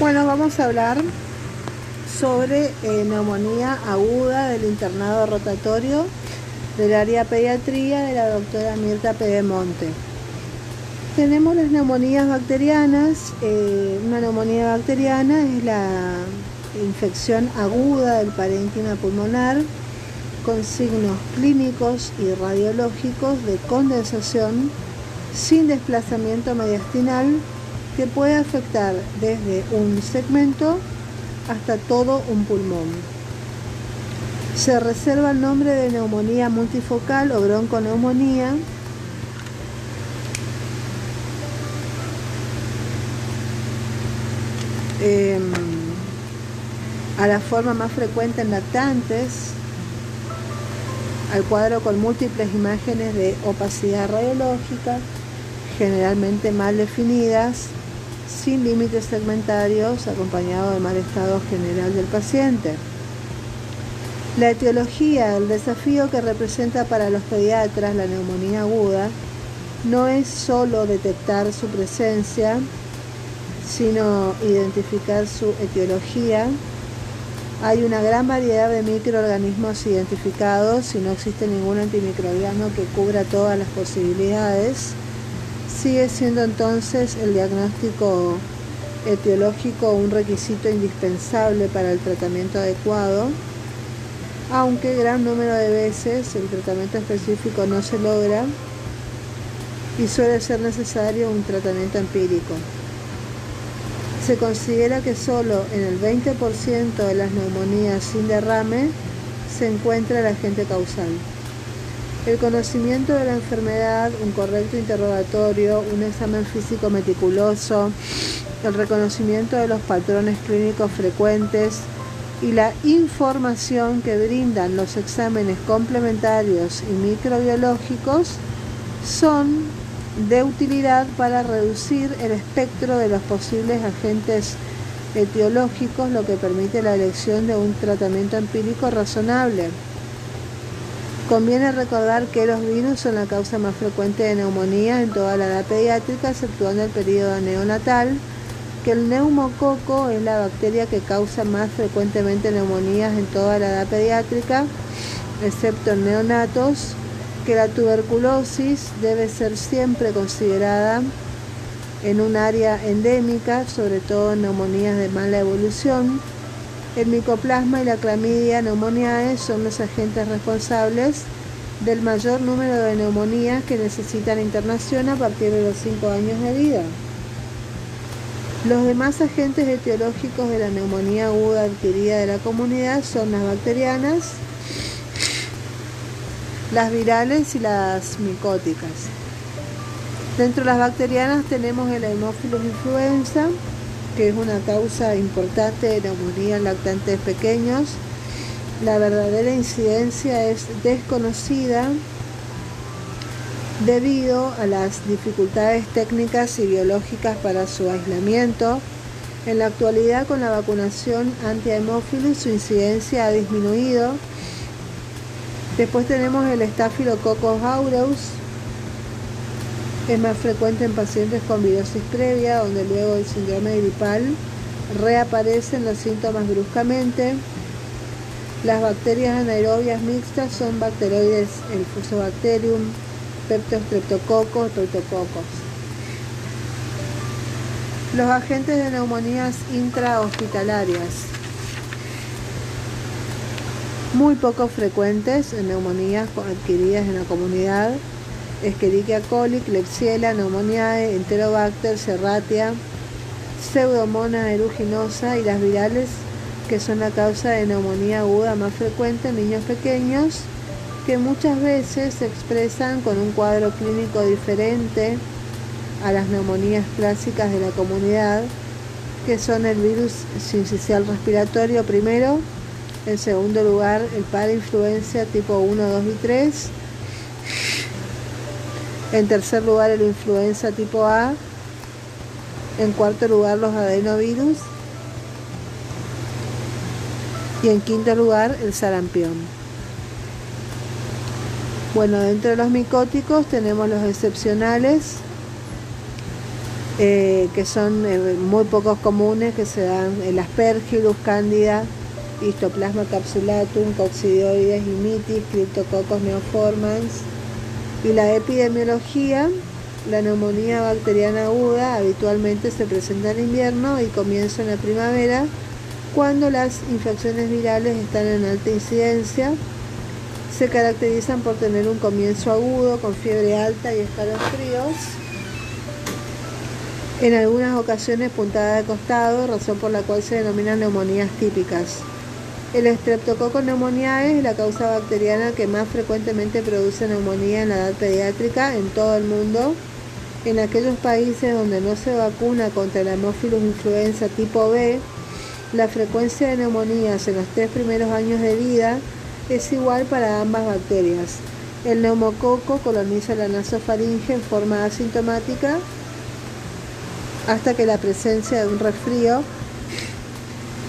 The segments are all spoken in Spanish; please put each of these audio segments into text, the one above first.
Bueno, vamos a hablar sobre eh, neumonía aguda del internado rotatorio del área pediatría de la doctora Mirta Pedemonte. Tenemos las neumonías bacterianas. Eh, una neumonía bacteriana es la infección aguda del parénquima pulmonar con signos clínicos y radiológicos de condensación sin desplazamiento mediastinal que puede afectar desde un segmento hasta todo un pulmón. Se reserva el nombre de neumonía multifocal o bronconeumonía em, a la forma más frecuente en lactantes, al cuadro con múltiples imágenes de opacidad radiológica, generalmente mal definidas, sin límites segmentarios, acompañado de mal estado general del paciente. La etiología, el desafío que representa para los pediatras la neumonía aguda, no es solo detectar su presencia, sino identificar su etiología. Hay una gran variedad de microorganismos identificados y no existe ningún antimicrobiano que cubra todas las posibilidades sigue siendo entonces el diagnóstico etiológico un requisito indispensable para el tratamiento adecuado, aunque gran número de veces el tratamiento específico no se logra y suele ser necesario un tratamiento empírico. Se considera que solo en el 20% de las neumonías sin derrame se encuentra el agente causal. El conocimiento de la enfermedad, un correcto interrogatorio, un examen físico meticuloso, el reconocimiento de los patrones clínicos frecuentes y la información que brindan los exámenes complementarios y microbiológicos son de utilidad para reducir el espectro de los posibles agentes etiológicos, lo que permite la elección de un tratamiento empírico razonable. Conviene recordar que los virus son la causa más frecuente de neumonía en toda la edad pediátrica, exceptuando el periodo neonatal, que el neumococo es la bacteria que causa más frecuentemente neumonías en toda la edad pediátrica, excepto en neonatos, que la tuberculosis debe ser siempre considerada en un área endémica, sobre todo en neumonías de mala evolución, el micoplasma y la clamidia neumoniae son los agentes responsables del mayor número de neumonías que necesitan internación a partir de los 5 años de vida. Los demás agentes etiológicos de la neumonía aguda adquirida de la comunidad son las bacterianas, las virales y las micóticas. Dentro de las bacterianas tenemos el Haemophilus influenza, que es una causa importante de neumonía en lactantes pequeños. La verdadera incidencia es desconocida debido a las dificultades técnicas y biológicas para su aislamiento. En la actualidad con la vacunación anti-hemófilos su incidencia ha disminuido. Después tenemos el Staphylococcus aureus, es más frecuente en pacientes con virosis previa, donde luego del síndrome gripal reaparecen los síntomas bruscamente. Las bacterias anaerobias mixtas son bacteroides, el Fusobacterium, Peptostreptococcus, Tortococos. Los agentes de neumonías intrahospitalarias. Muy poco frecuentes en neumonías adquiridas en la comunidad Escherichia coli, Klebsiella pneumoniae, Enterobacter, Serratia, Pseudomonas aeruginosa y las virales que son la causa de neumonía aguda más frecuente en niños pequeños que muchas veces se expresan con un cuadro clínico diferente a las neumonías clásicas de la comunidad, que son el virus sincicial respiratorio primero, en segundo lugar el parainfluencia tipo 1, 2 y 3, en tercer lugar, el influenza tipo A. En cuarto lugar, los adenovirus. Y en quinto lugar, el sarampión. Bueno, dentro de los micóticos tenemos los excepcionales. eh, que son eh, muy pocos comunes, que se dan el Aspergillus, Cándida, Histoplasma capsulatum, Coccidioides, Imitis, Cryptococcus neoformans. Y la epidemiología, la neumonía bacteriana aguda habitualmente se presenta en invierno y comienza en la primavera, cuando las infecciones virales están en alta incidencia. Se caracterizan por tener un comienzo agudo con fiebre alta y escalofríos en algunas ocasiones puntada de costado, razón por la cual se denominan neumonías típicas. El Streptococcus pneumoniae es la causa bacteriana que más frecuentemente produce neumonía en la edad pediátrica en todo el mundo. En aquellos países donde no se vacuna contra la Haemophilus influenza tipo B, la frecuencia de neumonías en los tres primeros años de vida es igual para ambas bacterias. El neumococo coloniza la nasofaringe en forma asintomática hasta que la presencia de un resfrío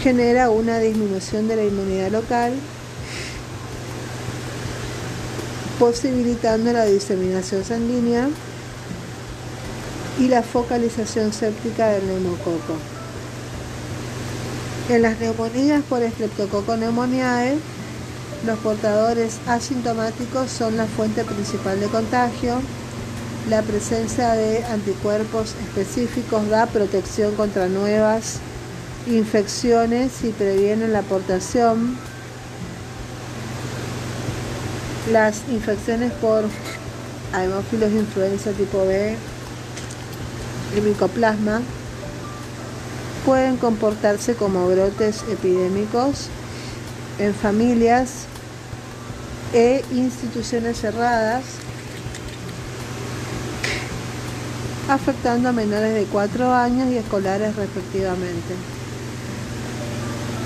genera una disminución de la inmunidad local, posibilitando la diseminación sanguínea y la focalización séptica del neumococo. En las neumonías por Streptococcus pneumoniae, los portadores asintomáticos son la fuente principal de contagio, la presencia de anticuerpos específicos da protección contra nuevas infecciones y previene la aportación. Las infecciones por Haemophilus influenza tipo B y micoplasma pueden comportarse como brotes epidémicos en familias e instituciones cerradas afectando a menores de 4 años y escolares respectivamente.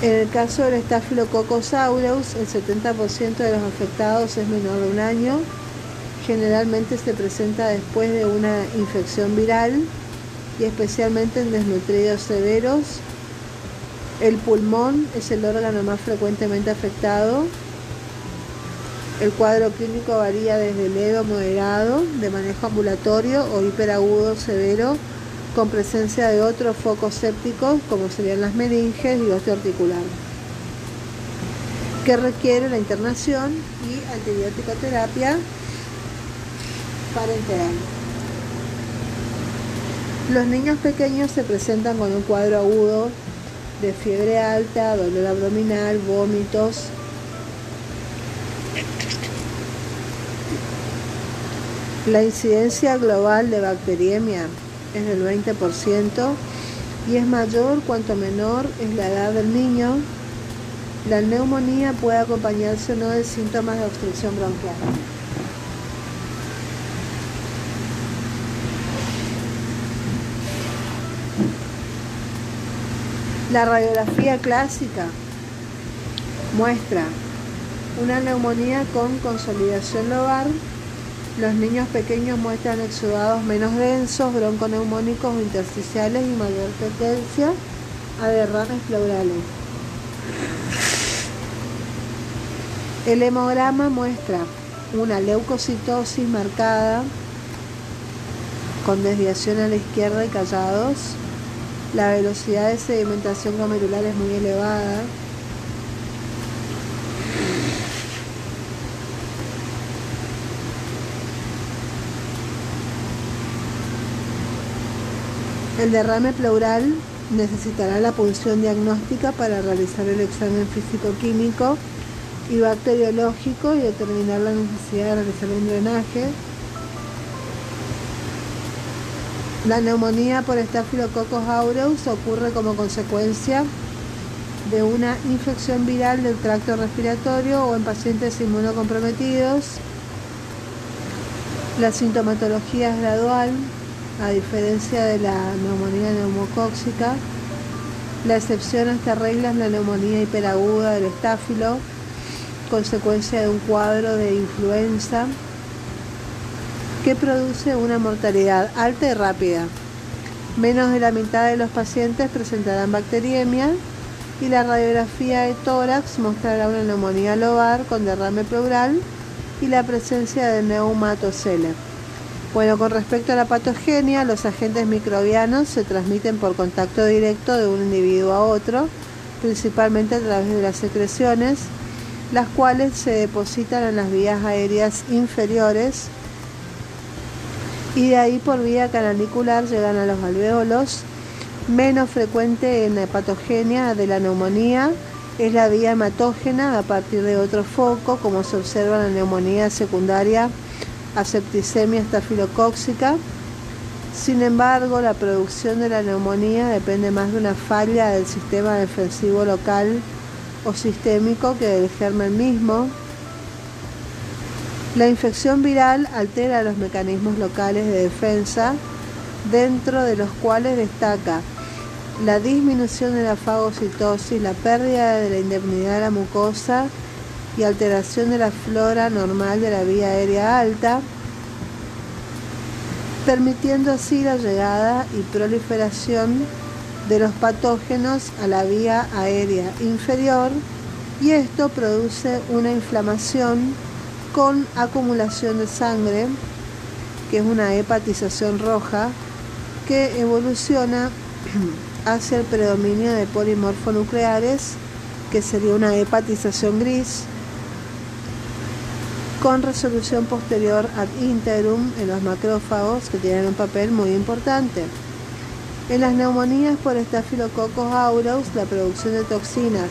En el caso del Staphylococcus aureus, el 70% de los afectados es menor de un año. Generalmente se presenta después de una infección viral y especialmente en desnutridos severos. El pulmón es el órgano más frecuentemente afectado el cuadro clínico varía desde leve o moderado, de manejo ambulatorio o hiperagudo severo, con presencia de otros focos sépticos, como serían las meninges y osteoarticular, que requiere la internación y antibiótico terapia parenteral. Los niños pequeños se presentan con un cuadro agudo de fiebre alta, dolor abdominal, vómitos, La incidencia global de bacteriemia es del 20% y es mayor cuanto menor es la edad del niño. La neumonía puede acompañarse o no de síntomas de obstrucción bronquial. La radiografía clásica muestra una neumonía con consolidación lobar los niños pequeños muestran exudados menos densos, bronconeumónicos o intersticiales y mayor tendencia a derrames pleurales. El hemograma muestra una leucocitosis marcada con desviación a la izquierda y callados. La velocidad de sedimentación glomerular es muy elevada. El derrame pleural necesitará la punción diagnóstica para realizar el examen físico-químico y bacteriológico y determinar la necesidad de realizar un drenaje. La neumonía por Staphylococcus aureus ocurre como consecuencia de una infección viral del tracto respiratorio o en pacientes inmunocomprometidos. La sintomatología es gradual, a diferencia de la neumonía neumocóxica. La excepción a esta regla es la neumonía hiperaguda del estáfilo, consecuencia de un cuadro de influenza que produce una mortalidad alta y rápida. Menos de la mitad de los pacientes presentarán bacteriemia y la radiografía de tórax mostrará una neumonía lobar con derrame pleural y la presencia de neumatocele. Bueno, con respecto a la patogenia, los agentes microbianos se transmiten por contacto directo de un individuo a otro, principalmente a través de las secreciones, las cuales se depositan en las vías aéreas inferiores y de ahí por vía canalicular llegan a los alveolos. Menos frecuente en la patogenia de la neumonía es la vía hematógena a partir de otro foco, como se observa en la neumonía secundaria a septicemia estafilocóxica. Sin embargo, la producción de la neumonía depende más de una falla del sistema defensivo local o sistémico que del germen mismo. La infección viral altera los mecanismos locales de defensa, dentro de los cuales destaca la disminución de la fagocitosis, la pérdida de la indemnidad de la mucosa y alteración de la flora normal de la vía aérea alta, permitiendo así la llegada y proliferación de los patógenos a la vía aérea inferior y esto produce una inflamación con acumulación de sangre, que es una hepatización roja, que evoluciona hacia el predominio de polimorfonucleares, que sería una hepatización gris, con resolución posterior ad integrum en los macrófagos, que tienen un papel muy importante. En las neumonías por Staphylococcus aureus, la producción de toxinas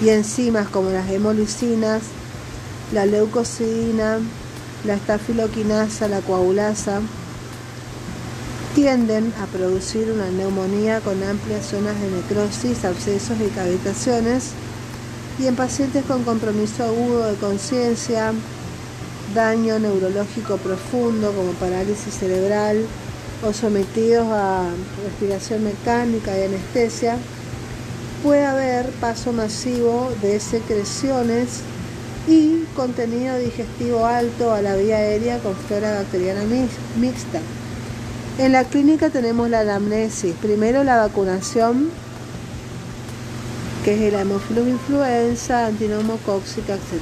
y enzimas como las hemolicinas, la leucocidina, la estafiloquinasa, la coagulasa, tienden a producir una neumonía con amplias zonas de necrosis, abscesos y cavitaciones, y en pacientes con compromiso agudo de conciencia, daño neurológico profundo como parálisis cerebral o sometidos a respiración mecánica y anestesia, puede haber paso masivo de secreciones y contenido digestivo alto a la vía aérea con flora bacteriana mixta. En la clínica tenemos la anamnesis, primero la vacunación, que es la hemofilus influenza, antinomocóxica, etc.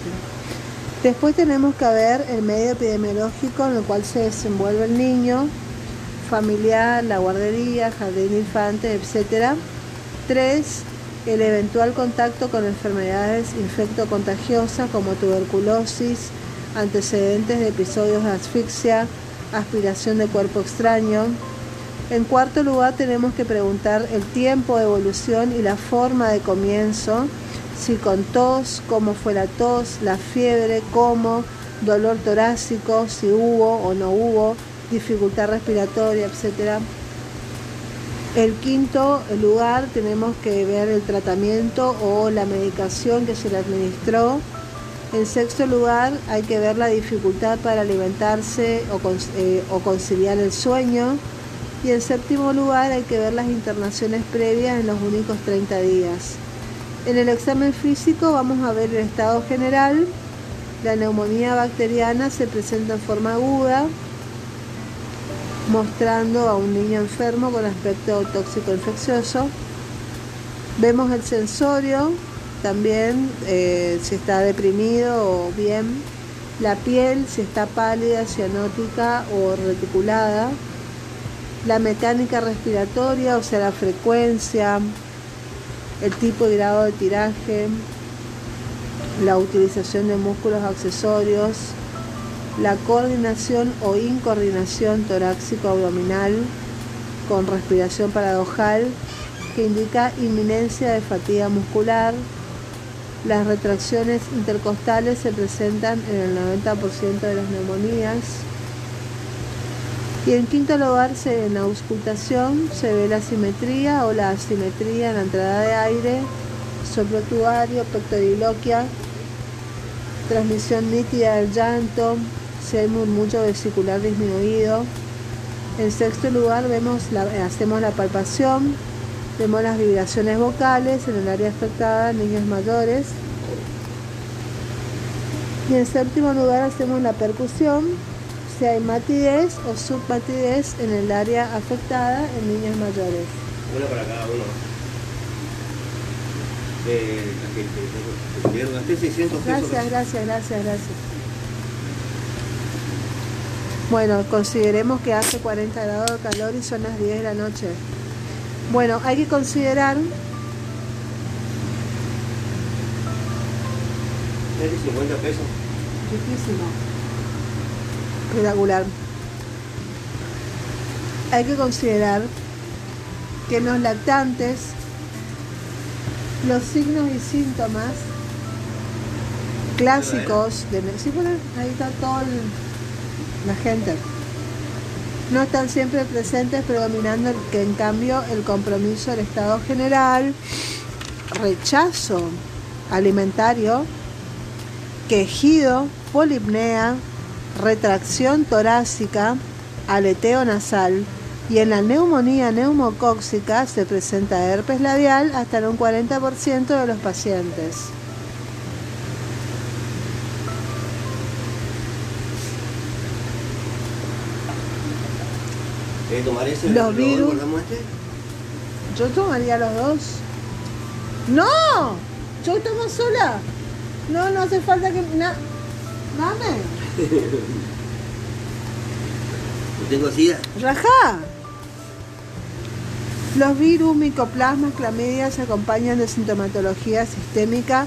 Después tenemos que ver el medio epidemiológico en el cual se desenvuelve el niño, familiar, la guardería, jardín de infantes, etc. Tres, el eventual contacto con enfermedades infectocontagiosas como tuberculosis, antecedentes de episodios de asfixia, aspiración de cuerpo extraño. En cuarto lugar tenemos que preguntar el tiempo de evolución y la forma de comienzo, si con tos, cómo fue la tos, la fiebre, cómo, dolor torácico, si hubo o no hubo, dificultad respiratoria, etc. El quinto lugar tenemos que ver el tratamiento o la medicación que se le administró. En sexto lugar hay que ver la dificultad para alimentarse o, eh, o conciliar el sueño. Y en séptimo lugar hay que ver las internaciones previas en los únicos 30 días. En el examen físico vamos a ver el estado general. La neumonía bacteriana se presenta en forma aguda, mostrando a un niño enfermo con aspecto tóxico infeccioso. Vemos el sensorio, también eh, si está deprimido o bien. La piel, si está pálida, cianótica o reticulada. La mecánica respiratoria, o sea, la frecuencia, el tipo y grado de tiraje, la utilización de músculos accesorios, la coordinación o incoordinación torácico-abdominal con respiración paradojal que indica inminencia de fatiga muscular. Las retracciones intercostales se presentan en el 90% de las neumonías. Y en quinto lugar, en la auscultación se ve la simetría o la asimetría en la entrada de aire, soplotuario, pectoriloquia, transmisión nítida del llanto, si hay murmullo vesicular disminuido. En sexto lugar hacemos la palpación, vemos las vibraciones vocales en el área afectada, niños mayores. Y en séptimo lugar hacemos la percusión, si hay matidez o submatidez en el área afectada en niños mayores. Una para cada uno. gracias, gracias, gracias, gracias. Bueno, consideremos que hace 40 grados de calor y son las 10 de la noche. Bueno, hay que considerar... 50 pesos. Riquísimo. Espectacular. Hay que considerar que en los lactantes los signos y síntomas clásicos de sí, bueno, ahí está toda la gente no están siempre presentes predominando que en cambio el compromiso del estado general rechazo alimentario quejido polipnea retracción torácica aleteo nasal y en la neumonía neumocóxica se presenta herpes labial hasta en un 40% de los pacientes. ese? Los virus. Yo tomaría los dos. ¡No! Yo tomo sola. No, no hace falta que. Na... Dame. Tengo sida. Rajá. Los virus, micoplasmas, clamidia se acompañan de sintomatología sistémica,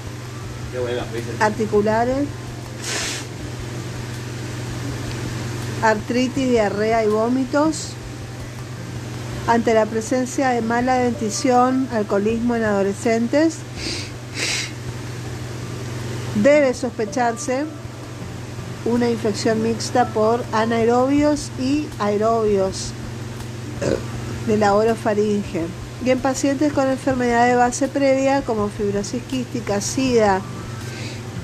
articulares, artritis, diarrea y vómitos. Ante la presencia de mala dentición, alcoholismo en adolescentes, debe sospecharse una infección mixta por anaerobios y aerobios de la orofaringe. Y en pacientes con enfermedad de base previa como fibrosis quística, SIDA,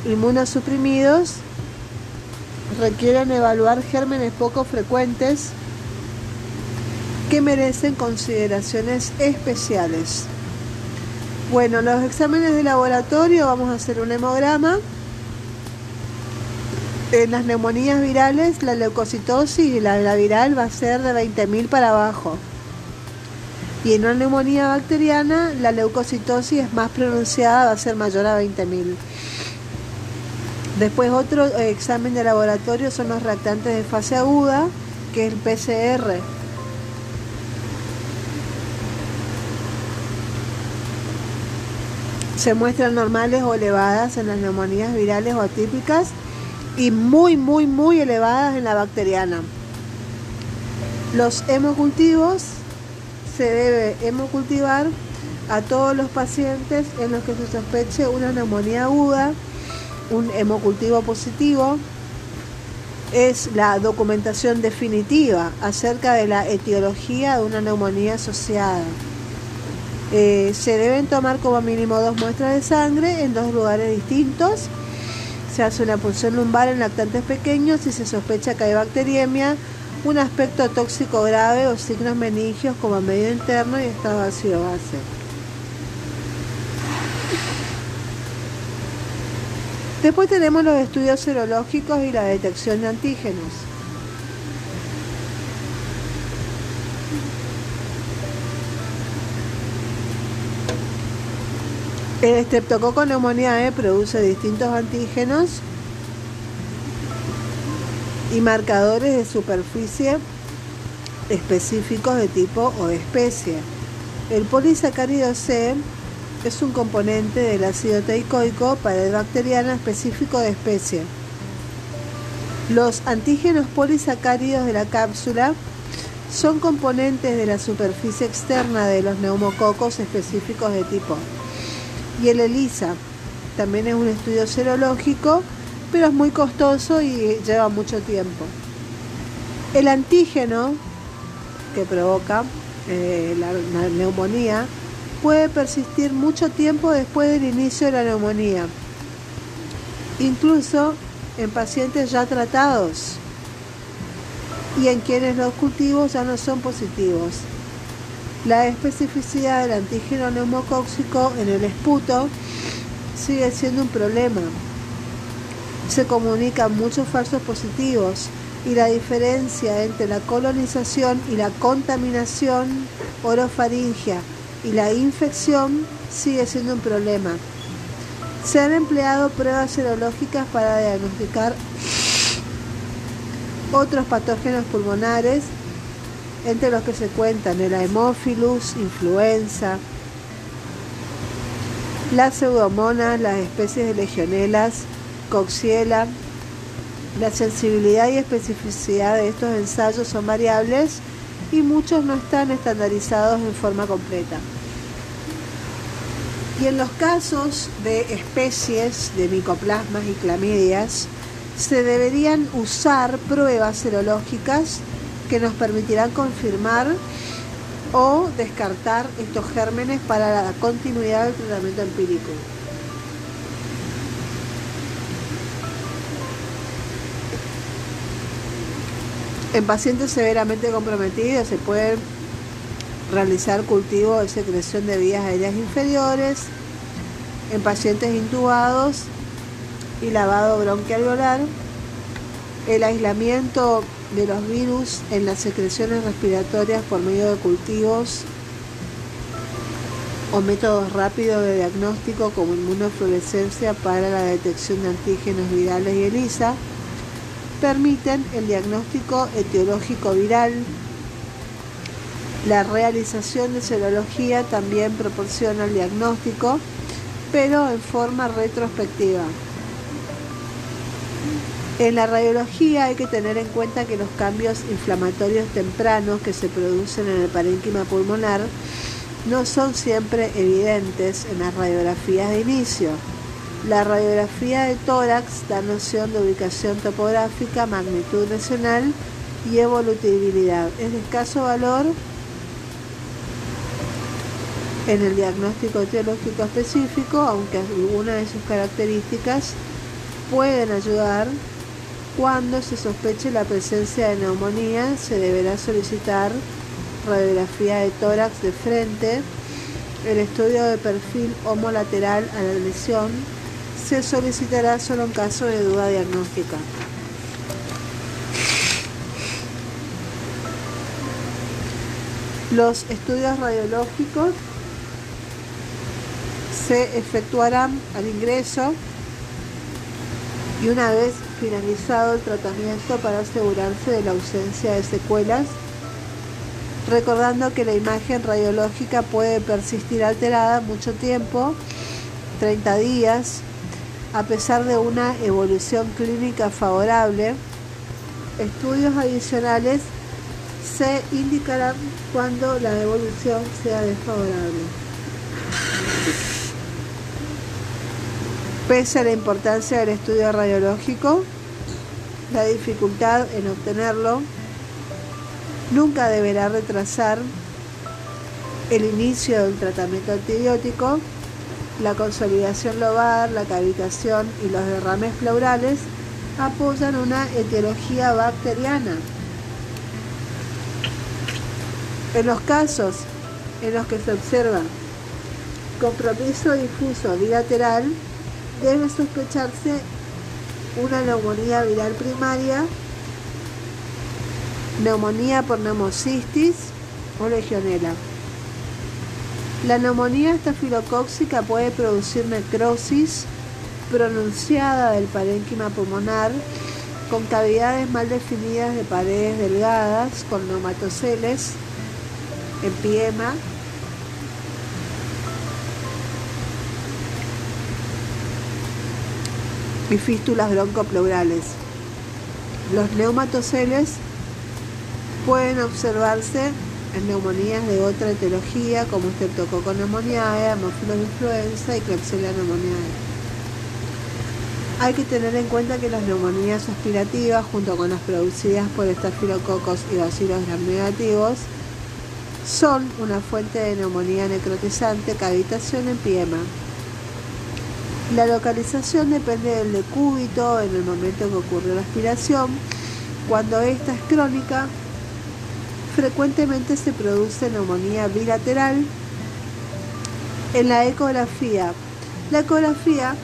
inmunosuprimidos, requieren evaluar gérmenes poco frecuentes que merecen consideraciones especiales. Bueno, los exámenes de laboratorio vamos a hacer un hemograma. En las neumonías virales, la leucocitosis y la, la viral va a ser de 20.000 para abajo. Y en una neumonía bacteriana, la leucocitosis es más pronunciada, va a ser mayor a 20.000. Después otro eh, examen de laboratorio son los reactantes de fase aguda, que es el PCR. Se muestran normales o elevadas en las neumonías virales o atípicas y muy, muy, muy elevadas en la bacteriana. Los hemocultivos se debe hemocultivar a todos los pacientes en los que se sospeche una neumonía aguda, un hemocultivo positivo. Es la documentación definitiva acerca de la etiología de una neumonía asociada. Eh, se deben tomar como mínimo dos muestras de sangre en dos lugares distintos. Se hace una punción lumbar en lactantes pequeños si se sospecha que hay bacteriemia un aspecto tóxico grave o signos meningios como medio interno y estado ácido base. Después tenemos los estudios serológicos y la detección de antígenos. El estreptococo neumoniae produce distintos antígenos y marcadores de superficie específicos de tipo o de especie. El polisacárido C es un componente del ácido teicoico bacteriana específico de especie. Los antígenos polisacáridos de la cápsula son componentes de la superficie externa de los neumococos específicos de tipo. Y el ELISA también es un estudio serológico pero es muy costoso y lleva mucho tiempo. El antígeno que provoca eh, la, la neumonía puede persistir mucho tiempo después del inicio de la neumonía, incluso en pacientes ya tratados y en quienes los cultivos ya no son positivos. La especificidad del antígeno neumocóxico en el esputo sigue siendo un problema se comunican muchos falsos positivos y la diferencia entre la colonización y la contaminación orofaringia y la infección sigue siendo un problema. Se han empleado pruebas serológicas para diagnosticar Otros patógenos pulmonares, entre los que se cuentan el Haemophilus, influenza, las pseudomonas, las especies de legionelas, coxiela. La sensibilidad y especificidad de estos ensayos son variables y muchos no están estandarizados en forma completa. Y en los casos de especies de micoplasmas y clamidias, se deberían usar pruebas serológicas que nos permitirán confirmar o descartar estos gérmenes para la continuidad del tratamiento empírico. En pacientes severamente comprometidos se pueden realizar cultivo de secreción de vías aéreas inferiores, en pacientes intubados y lavado bronquialveolar, el aislamiento de los virus en las secreciones respiratorias por medio de cultivos o métodos rápidos de diagnóstico como inmunofluorescencia para la detección de antígenos virales y ELISA, permiten el diagnóstico etiológico viral. La realización de serología también proporciona el diagnóstico, pero en forma retrospectiva. En la radiología hay que tener en cuenta que los cambios inflamatorios tempranos que se producen en el parénquima pulmonar no son siempre evidentes en las radiografías de inicio. La radiografía de tórax da noción de ubicación topográfica, magnitud lesional y evolutibilidad. Es de escaso valor en el diagnóstico etiológico específico, aunque algunas de sus características pueden ayudar cuando se sospeche la presencia de neumonía, se deberá solicitar radiografía de tórax de frente, el estudio de perfil homolateral a la lesión se solicitará solo en caso de duda diagnóstica. Los estudios radiológicos se efectuarán al ingreso y una vez finalizado el tratamiento para asegurarse de la ausencia de secuelas, recordando que la imagen radiológica puede persistir alterada mucho tiempo, 30 días, a pesar de una evolución clínica favorable. Estudios adicionales se indicarán cuando la evolución sea desfavorable. Pese a la importancia del estudio radiológico, la dificultad en obtenerlo nunca deberá retrasar el inicio del tratamiento antibiótico, la consolidación lobar, la cavitación y los derrames pleurales apoyan una etiología bacteriana. En los casos en los que se observa compromiso difuso bilateral, debe sospecharse una neumonía viral primaria, neumonía por neumocistis o legionela. La neumonía estafilocóxica puede producir necrosis pronunciada del parénquima pulmonar con cavidades mal definidas de paredes delgadas con neumatoceles, empiema, y fístulas broncopleurales. Los neumatoceles pueden observarse en neumonías de otra etiología como Streptococcus pneumoniae, Haemophilus influenza y Klebsiella pneumoniae. Hay que tener en cuenta que las neumonías aspirativas, junto con las producidas por estafilococos y bacilos gram negativos, son una fuente de neumonía necrotizante, cavitación en piema. La localización depende del decúbito en el momento que ocurre la aspiración. Cuando esta es crónica, frecuentemente se produce neumonía bilateral. En la ecografía, la ecografía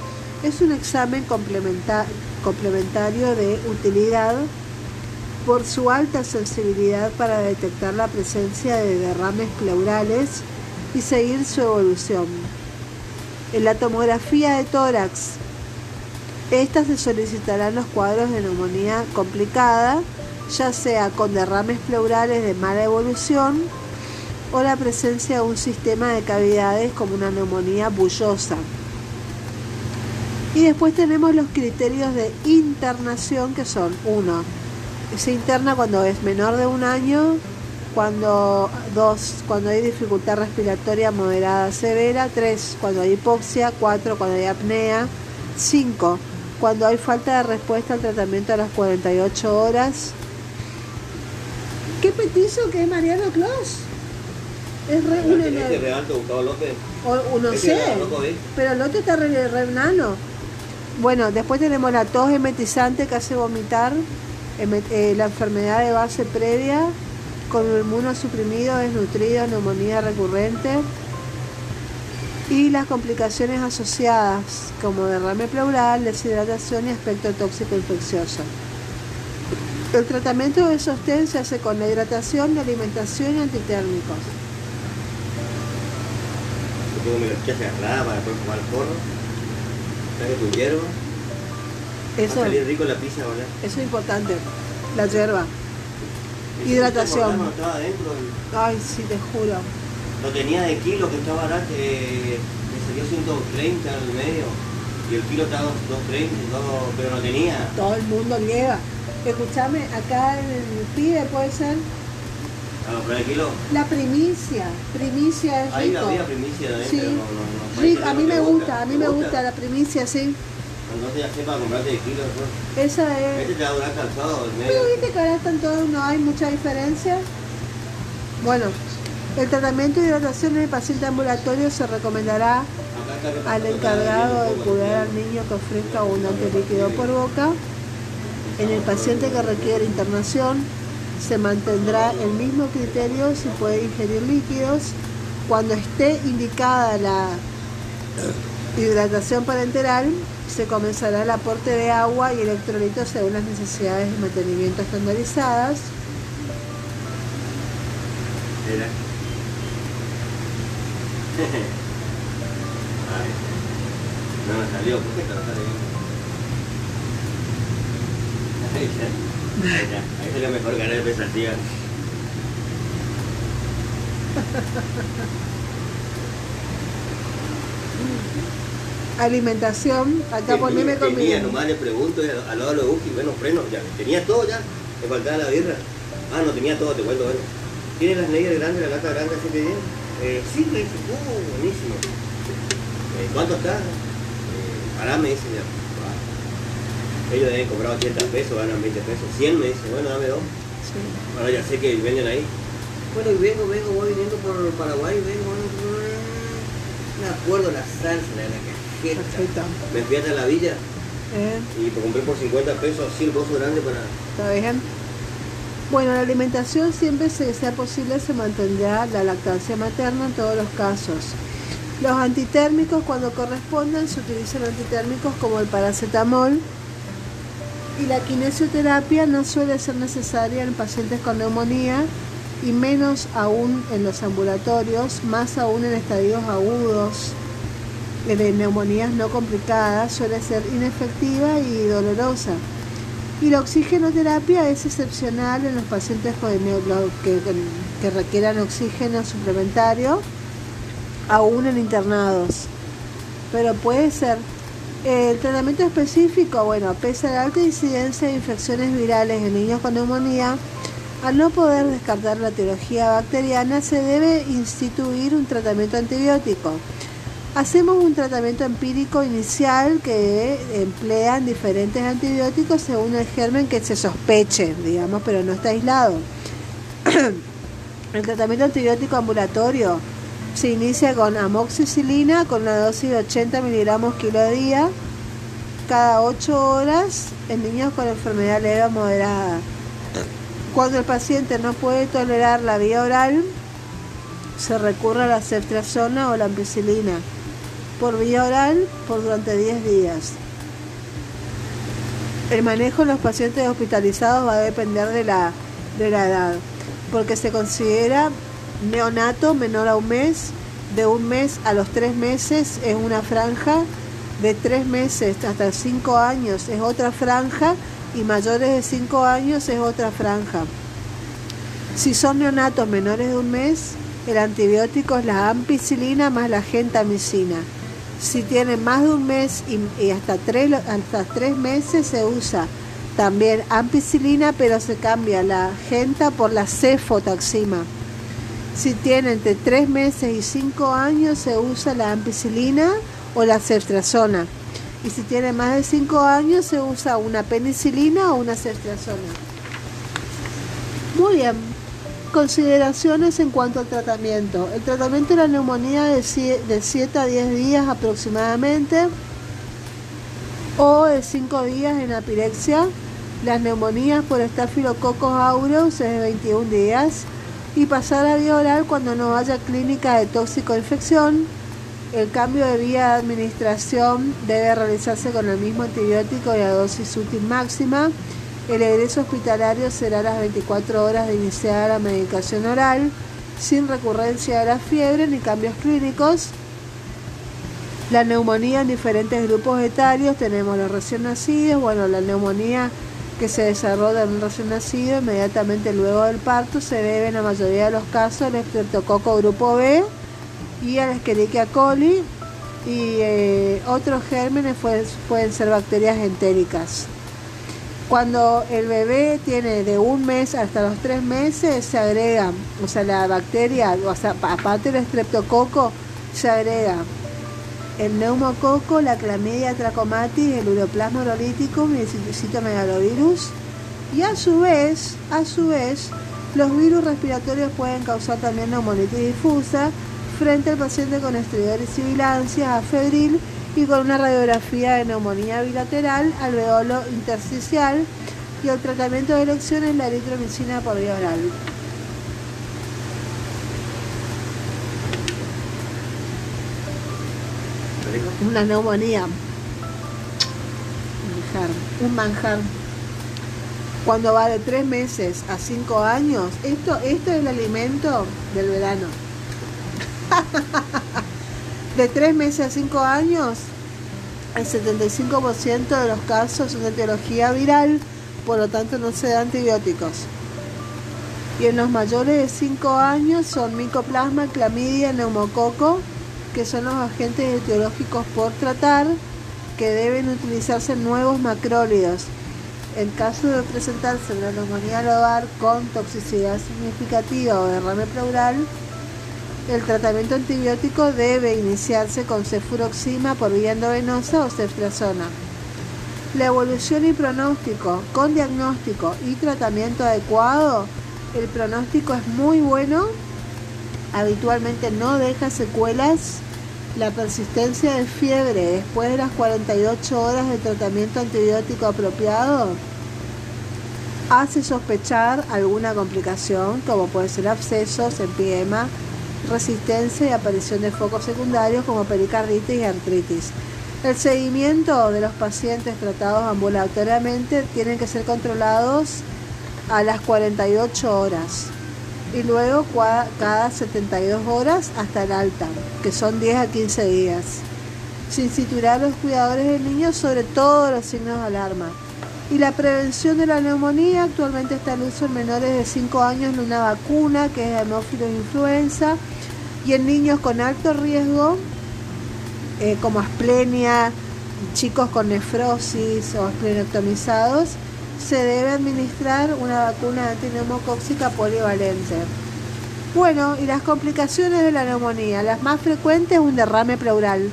es un examen complementario de utilidad por su alta sensibilidad para detectar la presencia de derrames pleurales y seguir su evolución. En la tomografía de tórax, estas se solicitarán los cuadros de neumonía complicada ya sea con derrames pleurales de mala evolución o la presencia de un sistema de cavidades como una neumonía bullosa. Y después tenemos los criterios de internación que son, uno, se interna cuando es menor de un año, cuando dos, cuando hay dificultad respiratoria moderada severa, tres, cuando hay hipoxia, cuatro, cuando hay apnea, cinco, cuando hay falta de respuesta al tratamiento a las 48 horas. ¿Qué petizo que es Mariano Clos? Es re, un ¿Este real te Gustavo López? O, no Este sé, ¿eh? pero el otro está re, re enano. Bueno, después tenemos la tos emetizante que hace vomitar, eh, la enfermedad de base previa, con el inmunosuprimido, desnutrido, neumonía recurrente y las complicaciones asociadas como derrame pleural, deshidratación y aspecto tóxico infeccioso. El tratamiento de sostén se hace con la hidratación, la alimentación y antitérmicos. Yo tengo mi leche cerrada para después comer el porro. Traje tu hierba. Va a Eso, salir rico la pizza, ¿verdad? eso es importante, la hierba. Hidratación. Ay, sí, te juro. lo tenía de kilo que estaba barato, eh, me salió 130 al medio. Y el kilo estaba 230, no, pero no tenía. Todo el mundo lleva. Escúchame, acá en el pibe puede ser A kilo. la primicia. Primicia es Ahí la rico. había primicia de Sí. pero no, no, no. Rico, a mí me gusta, gusta, a mí me gusta. gusta la primicia, sí. Después. Esa Este es. te va a durar calzado el Pero viste que ahora están todos, no hay mucha diferencia. Bueno, el tratamiento de hidratación en el paciente ambulatorio se recomendará al encargado de cuidar al niño que ofrezca abundante líquido por boca. En el paciente que requiere internación se mantendrá el mismo criterio si puede ingerir líquidos. Cuando esté indicada la hidratación parenteral, se comenzará el aporte de agua y electrolitos según las necesidades de mantenimiento estandarizadas. Mira. No me salió, ¿por qué te lo sale bien? Ahí está. Ahí está. Ahí salió mejor ganar pesadilla. Alimentación, acá poneme tenía, tenía, nomás le pregunto al, lado de los Uji, bueno, freno, ya, tenía todo ya, me faltaba la birra. Ah, no tenía todo, te vuelvo bueno. ¿Tiene las negras grandes, la lata grande así que bien? Eh, sí, me dice, oh, buenísimo. Eh, ¿Cuánto está? Eh, pará, me dice ya. Ah. Ellos deben cobrar 80 pesos, ganan 20 pesos. 100 me dice, bueno, dame dos. Sí. Ahora ya sé que venden ahí. Bueno, y vengo, vengo, voy viniendo por Paraguay, vengo, vengo, me acuerdo la salsa, la, la Perfecto. Me fui hasta la villa ¿Eh? y lo compré por 50 pesos, así el bolso grande para... ¿Está bien? Bueno, la alimentación siempre que sea posible se mantendrá la lactancia materna en todos los casos. Los antitérmicos cuando correspondan se utilizan antitérmicos como el paracetamol y la kinesioterapia no suele ser necesaria en pacientes con neumonía y menos aún en los ambulatorios, más aún en estadios agudos de neumonías no complicadas, suele ser inefectiva y dolorosa. Y la oxigenoterapia es excepcional en los pacientes con que, que requieran oxígeno suplementario, aún en internados. Pero puede ser. El tratamiento específico, bueno, pese a la alta incidencia de infecciones virales en niños con neumonía, al no poder descartar la etiología bacteriana, se debe instituir un tratamiento antibiótico. Hacemos un tratamiento empírico inicial que emplean diferentes antibióticos según el germen que se sospeche, digamos, pero no está aislado. El tratamiento antibiótico ambulatorio se inicia con amoxicilina con una dosis de 80 miligramos kilo día cada 8 horas en niños con enfermedad leve o moderada. Cuando el paciente no puede tolerar la vía oral, se recurre a la ceftriaxona o la ampicilina por vía oral por durante 10 días. El manejo en los pacientes hospitalizados va a depender de la, de la edad, porque se considera neonato menor a un mes, de un mes a los tres meses es una franja, de tres meses hasta cinco años es otra franja y mayores de 5 años es otra franja. Si son neonatos menores de un mes, el antibiótico es la ampicilina más la gentamicina. Si tienen más de un mes y, hasta, tres, hasta tres meses se usa también ampicilina, pero se cambia la genta por la cefotaxima. Si tienen entre 3 meses y 5 años se usa la ampicilina o la ceftriaxona. Y si tienen más de 5 años se usa una penicilina o una ceftriaxona. Muy bien. Consideraciones en cuanto al tratamiento. El tratamiento de la neumonía de 7 a 10 días aproximadamente o de 5 días en apirexia. Las neumonías por Staphylococcus aureus es de 21 días y pasar a vía oral cuando no haya clínica de tóxico-infección. El cambio de vía de administración debe realizarse con el mismo antibiótico y a dosis útil máxima. El egreso hospitalario será a las 24 horas de iniciar la medicación oral, sin recurrencia de la fiebre ni cambios clínicos. La neumonía en diferentes grupos etarios, tenemos los recién nacidos, bueno, la neumonía que se desarrolla en un recién nacido inmediatamente luego del parto se debe en la mayoría de los casos al estreptococo grupo B y a la Escherichia coli y eh, otros gérmenes pueden ser bacterias entéricas. Cuando el bebé tiene de un mes hasta los tres meses se agrega, o sea, la bacteria, o sea, aparte del estreptococo, se agrega el neumococo, la clamidia trachomatis, el uroplasma urolítico y el citomegalovirus. Y a su vez, a su vez, los virus respiratorios pueden causar también neumonitis difusa frente al paciente con estridores y bilancias, febril y con una radiografía de neumonía bilateral, alveolo intersticial y el tratamiento de elección es la eritromicina por vía oral. una neumonía. Un manjar. Cuando va de tres meses a cinco años, esto, esto es el alimento del verano. de tres meses a cinco años, el 75% de los casos son de etiología viral, por lo tanto no se da antibióticos. Y en los mayores de 5 años son micoplasma, clamidia, neumococo, que son los agentes etiológicos por tratar, que deben utilizarse nuevos macrólidos. En caso de presentarse una neumonía lobar con toxicidad significativa o derrame pleural, el tratamiento antibiótico debe iniciarse con cefuroxima por vía endovenosa o ceftriaxona. La evolución y pronóstico, con diagnóstico y tratamiento adecuado, el pronóstico es muy bueno, habitualmente no deja secuelas la persistencia de fiebre después de las 48 horas de tratamiento antibiótico apropiado hace sospechar alguna complicación como puede ser abscesos, empiema, resistencia y aparición de focos secundarios como pericarditis y artritis. El seguimiento de los pacientes tratados ambulatoriamente tienen que ser controlados a las 48 horas y luego cada 72 horas hasta el alta, que son 10 a 15 días. Sin situar a los cuidadores del niño sobre todos los signos de alarma. Y la prevención de la neumonía, actualmente está en uso en menores de 5 años en una vacuna que es hemófilos influenza y en niños con alto riesgo, eh, como asplenia, chicos con nefrosis o esplenectomizados, se debe administrar una vacuna antineumocóxica polivalente. Bueno, y las complicaciones de la neumonía. Las más frecuentes un derrame pleural,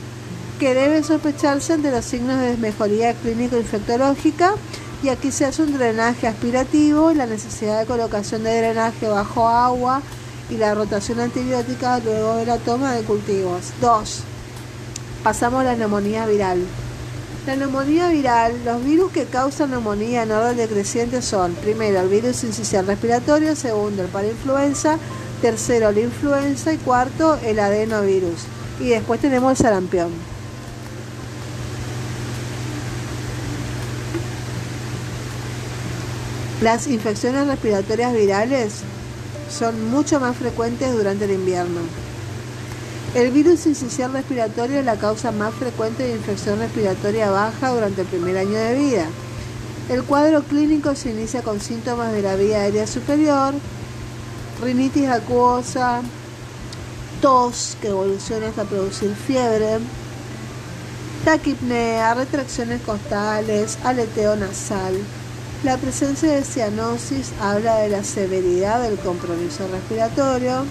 que debe sospecharse ante los signos de desmejoría clínico-infectológica y aquí se hace un drenaje aspirativo y la necesidad de colocación de drenaje bajo agua y la rotación antibiótica luego de la toma de cultivos. 2. Pasamos a la neumonía viral. La neumonía viral, los virus que causan neumonía en orden decreciente son, primero, el virus incisional respiratorio, segundo, el parainfluenza, tercero, la influenza y cuarto, el adenovirus. Y después tenemos el sarampión. Las infecciones respiratorias virales son mucho más frecuentes durante el invierno. El virus incisional respiratorio es la causa más frecuente de infección respiratoria baja durante el primer año de vida. El cuadro clínico se inicia con síntomas de la vía aérea superior, rinitis acuosa, tos que evoluciona hasta producir fiebre, taquipnea, retracciones costales, aleteo nasal. La presencia de cianosis habla de la severidad del compromiso respiratorio.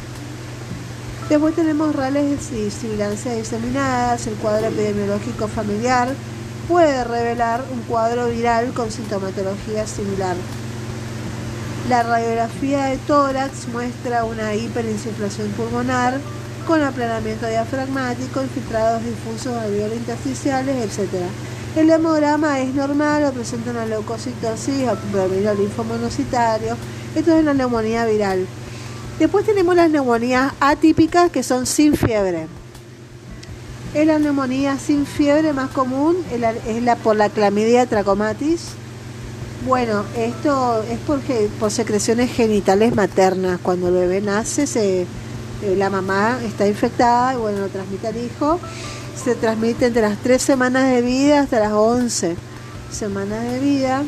Después tenemos rales y sibilancias diseminadas. El cuadro epidemiológico familiar puede revelar un cuadro viral con sintomatología similar. La radiografía de tórax muestra una hiperinsuflación pulmonar con aplanamiento diafragmático, infiltrados difusos alveolos intersticiales, etc. El hemograma es normal o presenta una leucocitosis o predominio linfomonocitario. Esto es una neumonía viral. Después tenemos las neumonías atípicas que son sin fiebre. Es la neumonía sin fiebre más común, es la por la clamidia trachomatis. Bueno, esto es porque por secreciones genitales maternas. Cuando el bebé nace, eh, la mamá está infectada y bueno, lo transmite al hijo. Se transmite entre las 3 semanas de vida hasta las 11 semanas de vida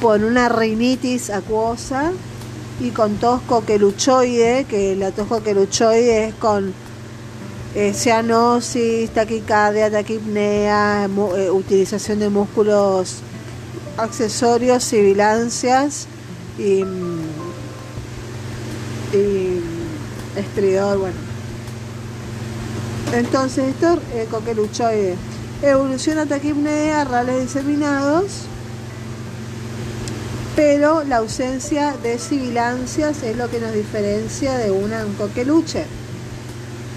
por una rinitis acuosa y con tos coqueluchoide, que la tos coqueluchoide es con eh, cianosis, taquicardia, taquipnea, eh, utilización de músculos accesorios, sibilancias y, y estridor, bueno. Entonces esto es coqueluchoide. Evoluciona taquipnea, rales diseminados, pero la ausencia de sibilancias es lo que nos diferencia de una, un coqueluche.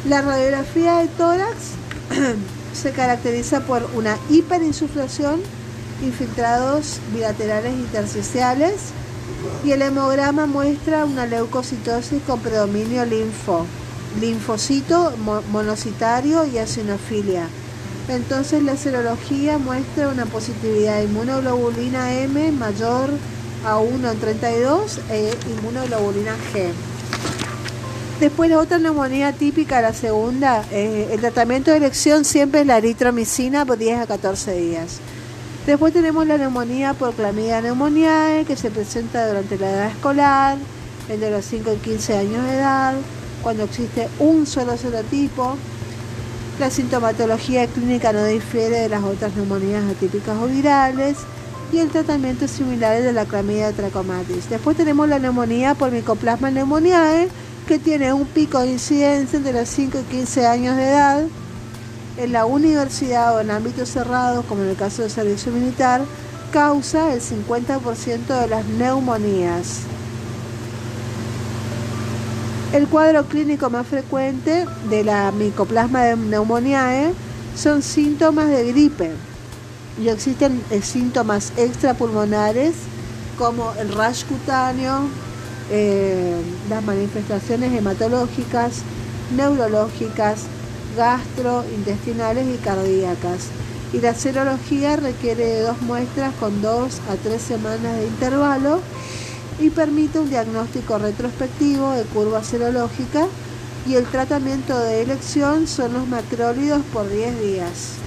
La radiografía de tórax se caracteriza por una hiperinsuflación, infiltrados bilaterales intersticiales y el hemograma muestra una leucocitosis con predominio linfo, linfocito monocitario y asinofilia. Entonces la serología muestra una positividad de inmunoglobulina M mayor a 1 en 32 e inmunoglobulina G. Después la otra neumonía típica, la segunda, eh, el tratamiento de elección siempre es la eritromicina por 10 a 14 días. Después tenemos la neumonía por clamidia neumoniae que se presenta durante la edad escolar, entre los 5 y 15 años de edad, cuando existe un solo serotipo. La sintomatología clínica no difiere de las otras neumonías atípicas o virales y el tratamiento es similar al de la clamidia trachomatis. Después tenemos la neumonía por micoplasma neumoniae que tiene un pico de incidencia entre los 5 y 15 años de edad en la universidad o en ámbitos cerrados, como en el caso del servicio militar, causa el 50% de las neumonías. El cuadro clínico más frecuente de la micoplasma de neumoniae son síntomas de gripe y existen eh, síntomas extrapulmonares como el rash cutáneo, eh, las manifestaciones hematológicas, neurológicas, gastrointestinales y cardíacas. Y la serología requiere de dos muestras con dos a tres semanas de intervalo y permite un diagnóstico retrospectivo de curva serológica y el tratamiento de elección son los macrólidos por 10 días.